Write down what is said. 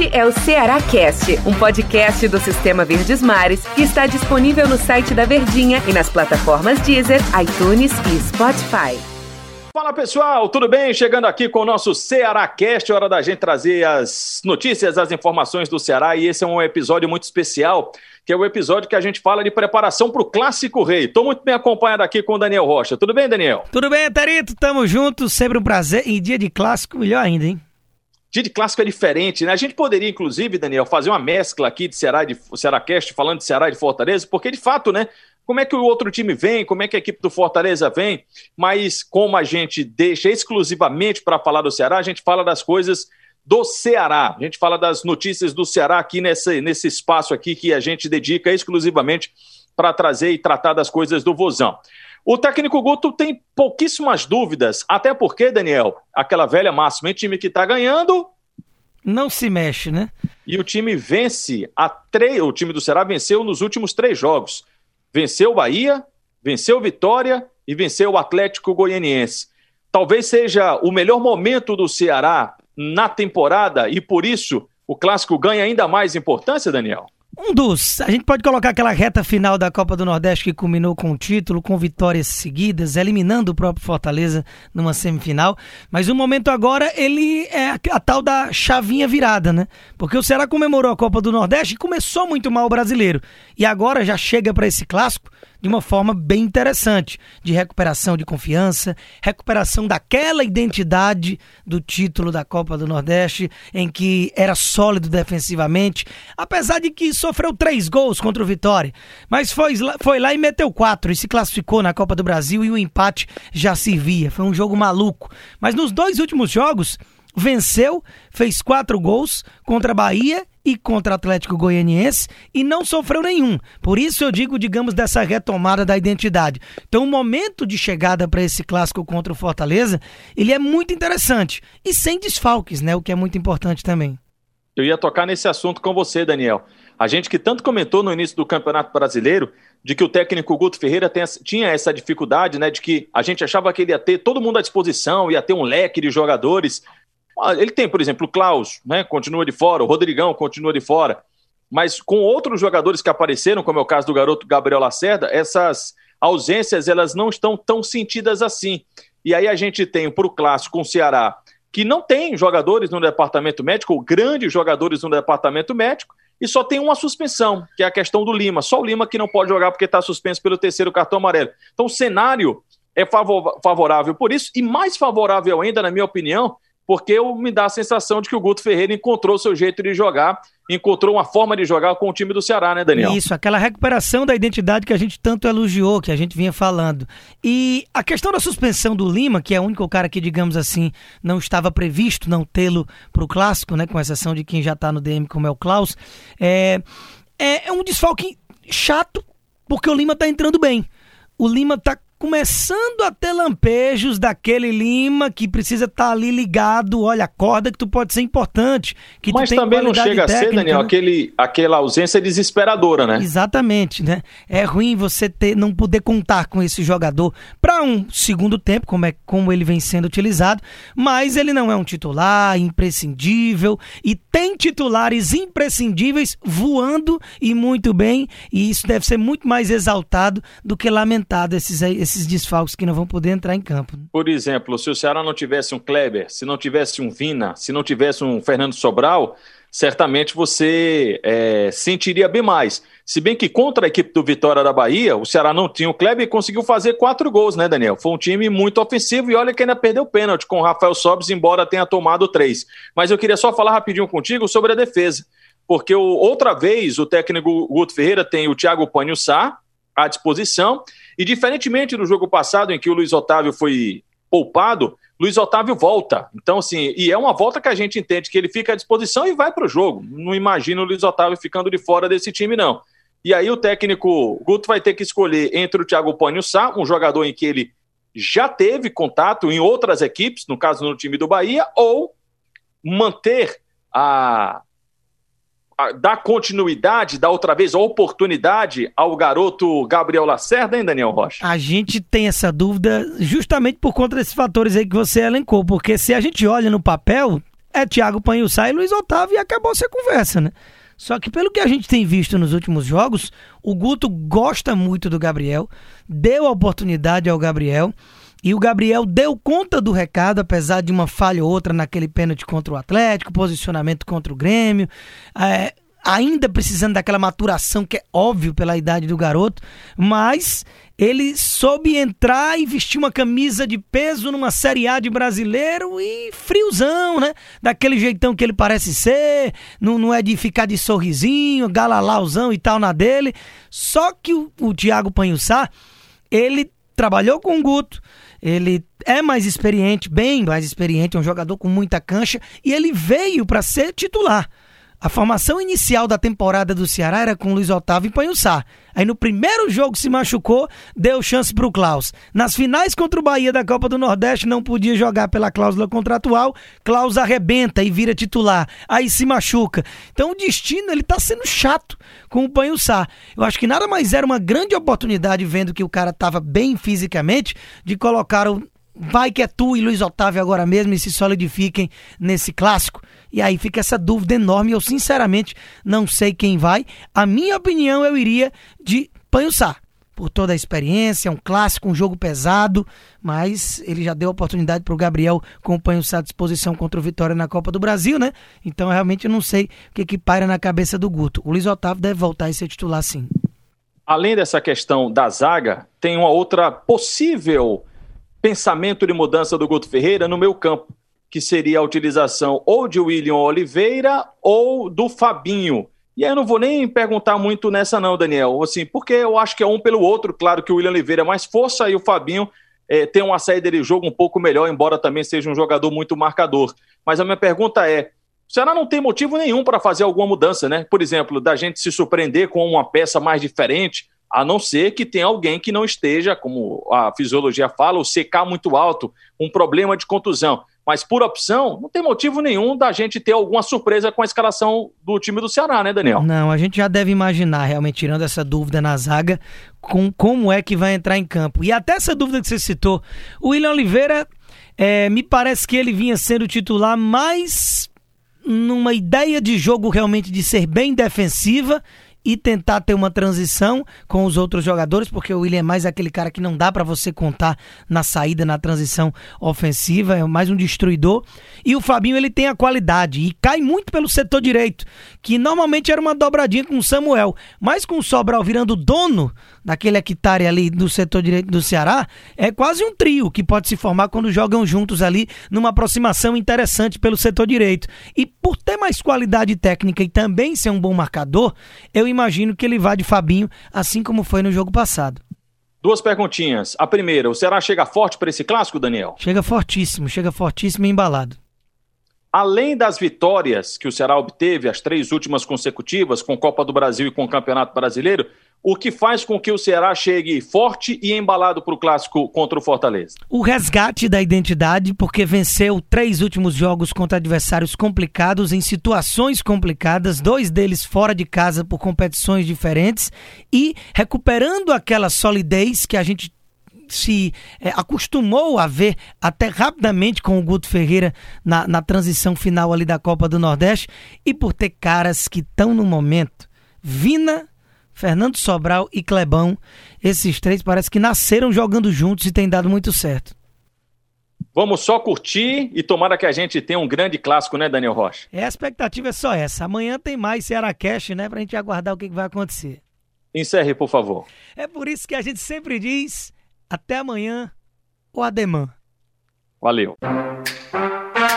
Este é o Ceará Cast, um podcast do Sistema Verdes Mares que está disponível no site da Verdinha e nas plataformas Deezer, iTunes e Spotify. Fala pessoal, tudo bem? Chegando aqui com o nosso Ceará Cast, hora da gente trazer as notícias, as informações do Ceará e esse é um episódio muito especial, que é o episódio que a gente fala de preparação para o Clássico Rei. Estou muito bem acompanhado aqui com o Daniel Rocha. Tudo bem, Daniel? Tudo bem, Tarito? Tamo junto, sempre um prazer. E dia de clássico, melhor ainda, hein? Dia de clássico é diferente, né? A gente poderia, inclusive, Daniel, fazer uma mescla aqui de Ceará e de Ceará Cast, falando de Ceará e de Fortaleza, porque de fato, né? Como é que o outro time vem, como é que a equipe do Fortaleza vem, mas como a gente deixa exclusivamente para falar do Ceará, a gente fala das coisas do Ceará. A gente fala das notícias do Ceará aqui nesse, nesse espaço aqui que a gente dedica exclusivamente para trazer e tratar das coisas do Vozão. O técnico Guto tem pouquíssimas dúvidas, até porque, Daniel, aquela velha máxima, o time que está ganhando. Não se mexe, né? E o time vence a três. O time do Ceará venceu nos últimos três jogos. Venceu o Bahia, venceu o Vitória e venceu o Atlético Goianiense. Talvez seja o melhor momento do Ceará na temporada e por isso o clássico ganha ainda mais importância, Daniel? Um dos. A gente pode colocar aquela reta final da Copa do Nordeste que culminou com o título, com vitórias seguidas, eliminando o próprio Fortaleza numa semifinal. Mas o momento agora, ele é a, tal da chavinha virada, né? Porque o Ceará comemorou a Copa do Nordeste e começou muito mal o brasileiro. E agora já chega para esse clássico de uma forma bem interessante, de recuperação de confiança, recuperação daquela identidade do título da Copa do Nordeste, em que era sólido defensivamente, apesar de que sofreu três gols contra o Vitória, mas foi, foi lá e meteu quatro e se classificou na Copa do Brasil e o empate já servia. Foi um jogo maluco. Mas nos dois últimos jogos, venceu, fez quatro gols contra a Bahia e contra Atlético Goianiense e não sofreu nenhum. Por isso eu digo, digamos, dessa retomada da identidade. Então, o momento de chegada para esse clássico contra o Fortaleza, ele é muito interessante e sem desfalques, né? O que é muito importante também. Eu ia tocar nesse assunto com você, Daniel. A gente que tanto comentou no início do Campeonato Brasileiro de que o técnico Guto Ferreira tinha essa dificuldade, né? De que a gente achava que ele ia ter todo mundo à disposição, ia ter um leque de jogadores ele tem, por exemplo, o Klaus, né? Continua de fora, o Rodrigão continua de fora. Mas com outros jogadores que apareceram, como é o caso do garoto Gabriel Lacerda, essas ausências elas não estão tão sentidas assim. E aí a gente tem para o clássico com o Ceará, que não tem jogadores no departamento médico, ou grandes jogadores no departamento médico, e só tem uma suspensão, que é a questão do Lima. Só o Lima que não pode jogar porque está suspenso pelo terceiro cartão amarelo. Então o cenário é favorável por isso, e mais favorável ainda, na minha opinião, porque me dá a sensação de que o Guto Ferreira encontrou o seu jeito de jogar, encontrou uma forma de jogar com o time do Ceará, né, Daniel? Isso, aquela recuperação da identidade que a gente tanto elogiou, que a gente vinha falando. E a questão da suspensão do Lima, que é o único cara que, digamos assim, não estava previsto não tê-lo para o clássico, né, com exceção de quem já está no DM, como é o Klaus, é, é, é um desfalque chato, porque o Lima está entrando bem. O Lima está começando a ter lampejos daquele Lima que precisa estar tá ali ligado, olha, acorda que tu pode ser importante. Que Mas também não chega técnica, a ser, Daniel, né? aquele, aquela ausência desesperadora, né? Exatamente, né? É ruim você ter, não poder contar com esse jogador para um segundo tempo, como, é, como ele vem sendo utilizado, mas ele não é um titular imprescindível e tem titulares imprescindíveis voando e muito bem, e isso deve ser muito mais exaltado do que lamentado esses, esses esses desfalques que não vão poder entrar em campo. Né? Por exemplo, se o Ceará não tivesse um Kleber, se não tivesse um Vina, se não tivesse um Fernando Sobral, certamente você é, sentiria bem mais. Se bem que contra a equipe do Vitória da Bahia, o Ceará não tinha o Kleber e conseguiu fazer quatro gols, né, Daniel? Foi um time muito ofensivo e olha que ainda perdeu o pênalti com o Rafael Sobres, embora tenha tomado três. Mas eu queria só falar rapidinho contigo sobre a defesa. Porque outra vez o técnico Guto Ferreira tem o Thiago Panho Sá à disposição e diferentemente do jogo passado, em que o Luiz Otávio foi poupado, Luiz Otávio volta. Então, assim, e é uma volta que a gente entende que ele fica à disposição e vai para o jogo. Não imagino o Luiz Otávio ficando de fora desse time, não. E aí o técnico Guto vai ter que escolher entre o Thiago Panho Sá, um jogador em que ele já teve contato em outras equipes, no caso no time do Bahia, ou manter a, dar continuidade, dar outra vez a oportunidade ao garoto Gabriel Lacerda, hein, Daniel Rocha? A gente tem essa dúvida justamente por conta desses fatores aí que você elencou, porque se a gente olha no papel, é Thiago Panhussá e Luiz Otávio e acabou-se a conversa, né? Só que pelo que a gente tem visto nos últimos jogos, o Guto gosta muito do Gabriel, deu a oportunidade ao Gabriel e o Gabriel deu conta do recado, apesar de uma falha ou outra naquele pênalti contra o Atlético, posicionamento contra o Grêmio. É, ainda precisando daquela maturação que é óbvio pela idade do garoto, mas ele soube entrar e vestir uma camisa de peso numa Série A de brasileiro e friozão, né? Daquele jeitão que ele parece ser, não, não é de ficar de sorrisinho, galalauzão e tal na dele. Só que o, o Thiago Panhussá, ele trabalhou com o Guto, ele é mais experiente, bem mais experiente, é um jogador com muita cancha e ele veio para ser titular. A formação inicial da temporada do Ceará era com Luiz Otávio e Panhussá. Aí no primeiro jogo se machucou, deu chance para o Klaus. Nas finais contra o Bahia da Copa do Nordeste não podia jogar pela cláusula contratual, Klaus arrebenta e vira titular. Aí se machuca. Então o destino ele tá sendo chato com o Panhussá. Eu acho que nada mais era uma grande oportunidade vendo que o cara estava bem fisicamente de colocar o vai que é tu e Luiz Otávio agora mesmo e se solidifiquem nesse clássico. E aí fica essa dúvida enorme. Eu sinceramente não sei quem vai. A minha opinião eu iria de Panhussá. Por toda a experiência, é um clássico, um jogo pesado, mas ele já deu oportunidade para o Gabriel com o à disposição contra o Vitória na Copa do Brasil, né? Então realmente eu não sei o que, que paira na cabeça do Guto. O Luiz Otávio deve voltar e ser titular sim. Além dessa questão da zaga, tem uma outra possível pensamento de mudança do Guto Ferreira no meu campo que seria a utilização ou de William Oliveira ou do Fabinho. E aí eu não vou nem perguntar muito nessa não, Daniel, assim, porque eu acho que é um pelo outro, claro que o William Oliveira é mais força e o Fabinho é, tem uma saída de jogo um pouco melhor, embora também seja um jogador muito marcador. Mas a minha pergunta é, o Ceará não tem motivo nenhum para fazer alguma mudança, né? Por exemplo, da gente se surpreender com uma peça mais diferente, a não ser que tenha alguém que não esteja, como a fisiologia fala, o CK muito alto, um problema de contusão. Mas por opção, não tem motivo nenhum da gente ter alguma surpresa com a escalação do time do Ceará, né, Daniel? Não, a gente já deve imaginar, realmente, tirando essa dúvida na zaga, com como é que vai entrar em campo. E até essa dúvida que você citou, o William Oliveira, é, me parece que ele vinha sendo titular mais numa ideia de jogo realmente de ser bem defensiva e tentar ter uma transição com os outros jogadores, porque o William é mais aquele cara que não dá para você contar na saída, na transição ofensiva, é mais um destruidor. E o Fabinho ele tem a qualidade e cai muito pelo setor direito, que normalmente era uma dobradinha com o Samuel, mas com o Sobral virando dono daquele hectare ali do setor direito do Ceará, é quase um trio que pode se formar quando jogam juntos ali numa aproximação interessante pelo setor direito. E por ter mais qualidade técnica e também ser um bom marcador, eu imagino que ele vá de Fabinho, assim como foi no jogo passado. Duas perguntinhas. A primeira, o Ceará chega forte para esse clássico, Daniel? Chega fortíssimo, chega fortíssimo e embalado. Além das vitórias que o Ceará obteve, as três últimas consecutivas, com Copa do Brasil e com o Campeonato Brasileiro, o que faz com que o Ceará chegue forte e embalado para o clássico contra o Fortaleza? O resgate da identidade, porque venceu três últimos jogos contra adversários complicados, em situações complicadas, dois deles fora de casa por competições diferentes, e recuperando aquela solidez que a gente se é, acostumou a ver até rapidamente com o Guto Ferreira na, na transição final ali da Copa do Nordeste, e por ter caras que estão no momento. Vina Fernando Sobral e Clebão, esses três parece que nasceram jogando juntos e tem dado muito certo. Vamos só curtir e tomara que a gente tenha um grande clássico, né, Daniel Rocha? É, a expectativa é só essa. Amanhã tem mais Ceará Cash, né, pra gente aguardar o que, que vai acontecer. Encerre, por favor. É por isso que a gente sempre diz até amanhã ou ademã. Valeu.